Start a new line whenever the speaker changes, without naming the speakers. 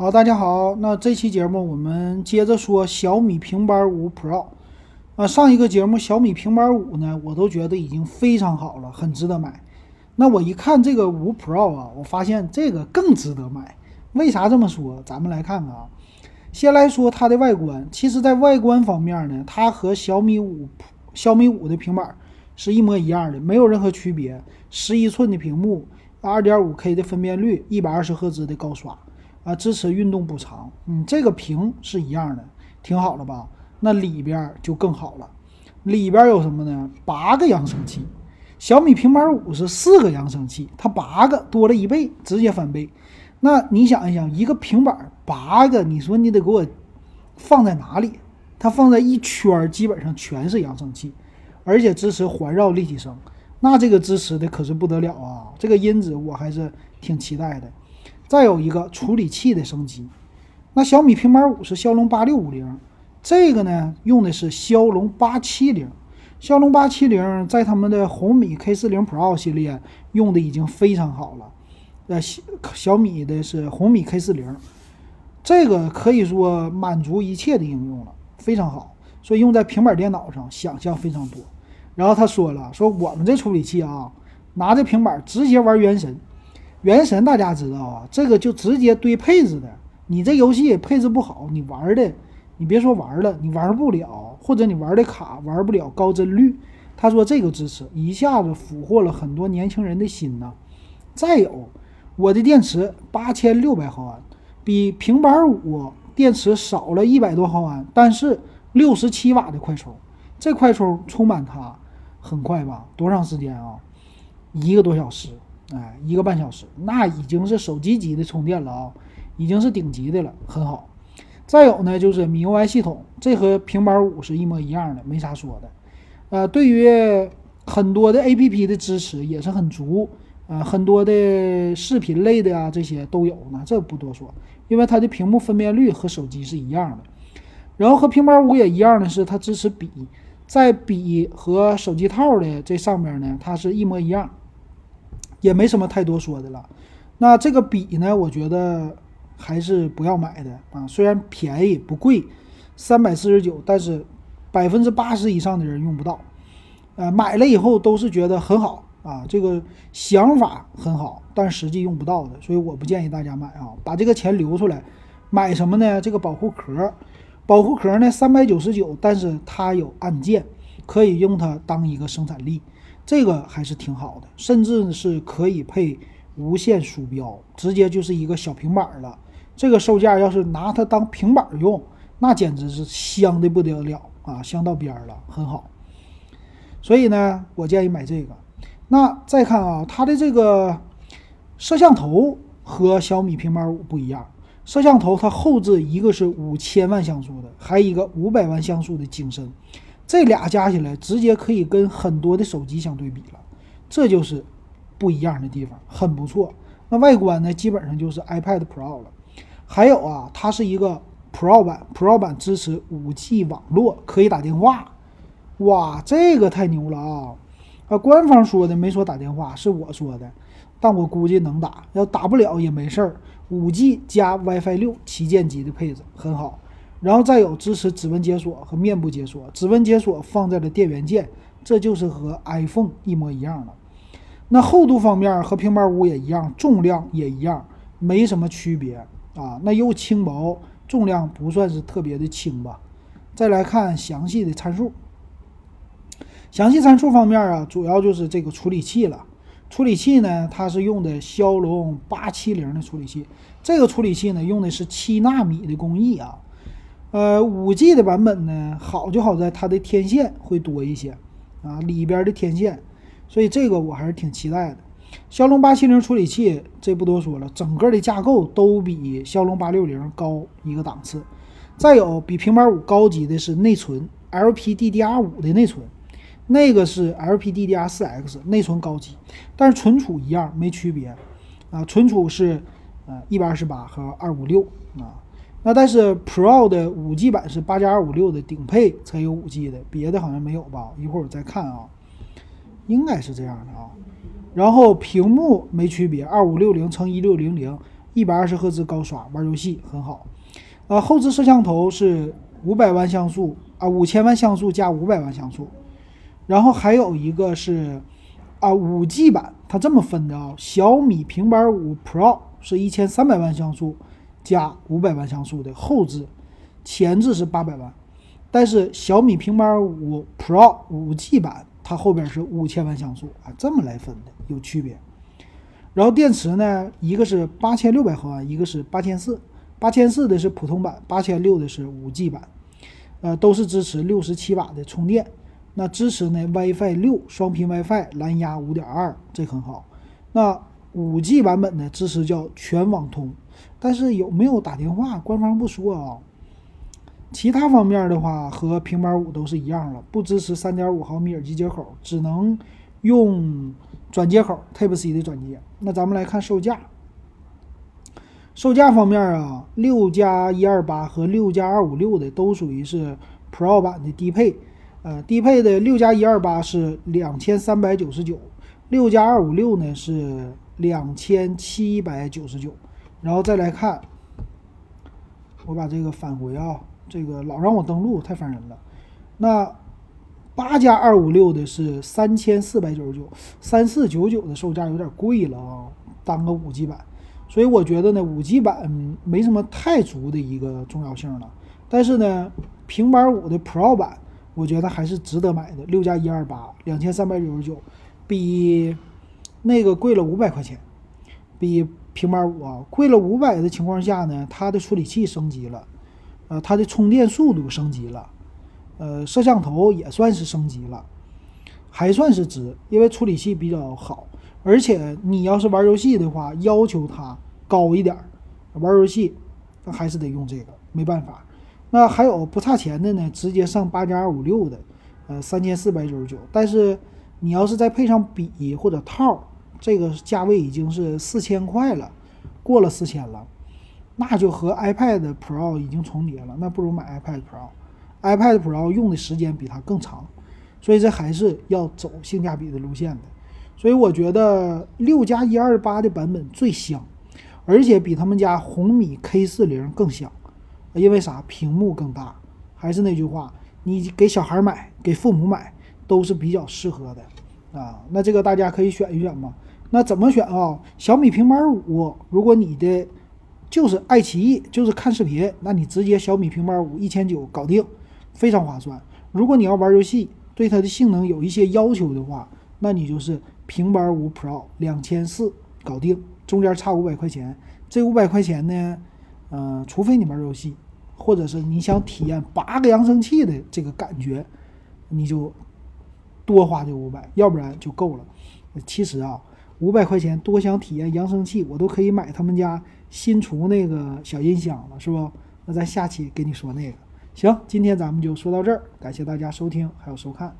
好，大家好，那这期节目我们接着说小米平板五 Pro。啊，上一个节目小米平板五呢，我都觉得已经非常好了，很值得买。那我一看这个五 Pro 啊，我发现这个更值得买。为啥这么说？咱们来看看啊。先来说它的外观，其实，在外观方面呢，它和小米五、小米五的平板是一模一样的，没有任何区别。十一寸的屏幕，二点五 K 的分辨率，一百二十赫兹的高刷。啊，支持运动补偿，嗯，这个屏是一样的，挺好的吧？那里边就更好了，里边有什么呢？八个扬声器，小米平板五是四个扬声器，它八个多了一倍，直接翻倍。那你想一想，一个平板八个，你说你得给我放在哪里？它放在一圈，基本上全是扬声器，而且支持环绕立体声，那这个支持的可是不得了啊！这个音质我还是挺期待的。再有一个处理器的升级，那小米平板五是骁龙八六五零，这个呢用的是骁龙八七零。骁龙八七零在他们的红米 K 四零 Pro 系列用的已经非常好了。呃，小小米的是红米 K 四零，这个可以说满足一切的应用了，非常好。所以用在平板电脑上，想象非常多。然后他说了，说我们这处理器啊，拿着平板直接玩原神。原神大家知道啊，这个就直接堆配置的。你这游戏配置不好，你玩的，你别说玩了，你玩不了，或者你玩的卡玩不了高帧率。他说这个支持一下子俘获了很多年轻人的心呐。再有，我的电池八千六百毫安，比平板五电池少了一百多毫安，但是六十七瓦的快充，这快充充满它很快吧？多长时间啊？一个多小时。哎，一个半小时，那已经是手机级的充电了啊，已经是顶级的了，很好。再有呢，就是米 UI 系统，这和平板五是一模一样的，没啥说的。呃，对于很多的 APP 的支持也是很足，呃，很多的视频类的啊，这些都有呢，这不多说，因为它的屏幕分辨率和手机是一样的。然后和平板五也一样的是，它支持笔，在笔和手机套的这上面呢，它是一模一样。也没什么太多说的了。那这个笔呢，我觉得还是不要买的啊。虽然便宜不贵，三百四十九，但是百分之八十以上的人用不到。呃，买了以后都是觉得很好啊，这个想法很好，但实际用不到的，所以我不建议大家买啊。把这个钱留出来，买什么呢？这个保护壳，保护壳呢三百九十九，但是它有按键，可以用它当一个生产力。这个还是挺好的，甚至是可以配无线鼠标，直接就是一个小平板了。这个售价要是拿它当平板用，那简直是香的不得了啊，香到边儿了，很好。所以呢，我建议买这个。那再看啊，它的这个摄像头和小米平板五不一样，摄像头它后置一个是五千万像素的，还有一个五百万像素的景深。这俩加起来，直接可以跟很多的手机相对比了，这就是不一样的地方，很不错。那外观呢，基本上就是 iPad Pro 了。还有啊，它是一个 Pro 版，Pro 版支持 5G 网络，可以打电话。哇，这个太牛了啊！啊，官方说的没说打电话，是我说的，但我估计能打，要打不了也没事儿。5G 加 WiFi 六旗舰级的配置，很好。然后再有支持指纹解锁和面部解锁，指纹解锁放在了电源键，这就是和 iPhone 一模一样的。那厚度方面和平板五也一样，重量也一样，没什么区别啊。那又轻薄，重量不算是特别的轻吧。再来看详细的参数，详细参数方面啊，主要就是这个处理器了。处理器呢，它是用的骁龙八七零的处理器，这个处理器呢用的是七纳米的工艺啊。呃，五 G 的版本呢，好就好在它的天线会多一些啊，里边的天线，所以这个我还是挺期待的。骁龙八七零处理器这不多说了，整个的架构都比骁龙八六零高一个档次。再有比平板五高级的是内存，LPDDR 五的内存，那个是 LPDDR 四 X 内存高级，但是存储一样没区别啊，存储是呃一百二十八和二五六啊。那但是 Pro 的五 G 版是八加二五六的顶配才有五 G 的，别的好像没有吧？一会儿我再看啊，应该是这样的啊。然后屏幕没区别，二五六零乘一六零零，一百二十赫兹高刷，玩游戏很好。呃，后置摄像头是五百万像素啊，五千万像素加五百万像素。然后还有一个是啊，五 G 版，它这么分的啊，小米平板五 Pro 是一千三百万像素加五百万像素的后置，前置是八百万。但是小米平板五 Pro 五 G 版，它后边是五千万像素啊，这么来分的有区别。然后电池呢，一个是八千六百毫安，一个是八千四。八千四的是普通版，八千六的是五 G 版，呃，都是支持六十七瓦的充电。那支持呢 WiFi 六双频 WiFi 蓝牙五点二，这很好。那五 G 版本呢支持叫全网通，但是有没有打电话，官方不说啊。其他方面的话和平板五都是一样了，不支持三点五毫米耳机接口，只能用转接口 Type C 的转接。那咱们来看售价。售价方面啊，六加一二八和六加二五六的都属于是 Pro 版的低配，呃，低配的六加一二八是两千三百九十九，六加二五六呢是两千七百九十九。然后再来看，我把这个返回啊，这个老让我登录太烦人了。那八加二五六的是三千四百九十九，三四九九的售价有点贵了啊，当个五 G 版。所以我觉得呢，五 G 版没什么太足的一个重要性了。但是呢，平板五的 Pro 版，我觉得还是值得买的。六加一二八，两千三百九十九，比那个贵了五百块钱，比平板五啊贵了五百的情况下呢，它的处理器升级了，呃，它的充电速度升级了，呃，摄像头也算是升级了，还算是值，因为处理器比较好。而且你要是玩游戏的话，要求它高一点，玩游戏那还是得用这个，没办法。那还有不差钱的呢，直接上八加二五六的，呃，三千四百九十九。但是你要是再配上笔或者套，这个价位已经是四千块了，过了四千了，那就和 iPad Pro 已经重叠了，那不如买 iPad Pro。iPad Pro 用的时间比它更长，所以这还是要走性价比的路线的。所以我觉得六加一二八的版本最香，而且比他们家红米 K 四零更香，因为啥？屏幕更大。还是那句话，你给小孩买，给父母买都是比较适合的啊。那这个大家可以选一选嘛。那怎么选啊？小米平板五，如果你的就是爱奇艺，就是看视频，那你直接小米平板五一千九搞定，非常划算。如果你要玩游戏，对它的性能有一些要求的话，那你就是。平板五 Pro 两千四搞定，中间差五百块钱。这五百块钱呢，呃，除非你玩游戏，或者是你想体验八个扬声器的这个感觉，你就多花这五百，要不然就够了。其实啊，五百块钱多想体验扬声器，我都可以买他们家新出那个小音响了，是不？那咱下期给你说那个。行，今天咱们就说到这儿，感谢大家收听还有收看。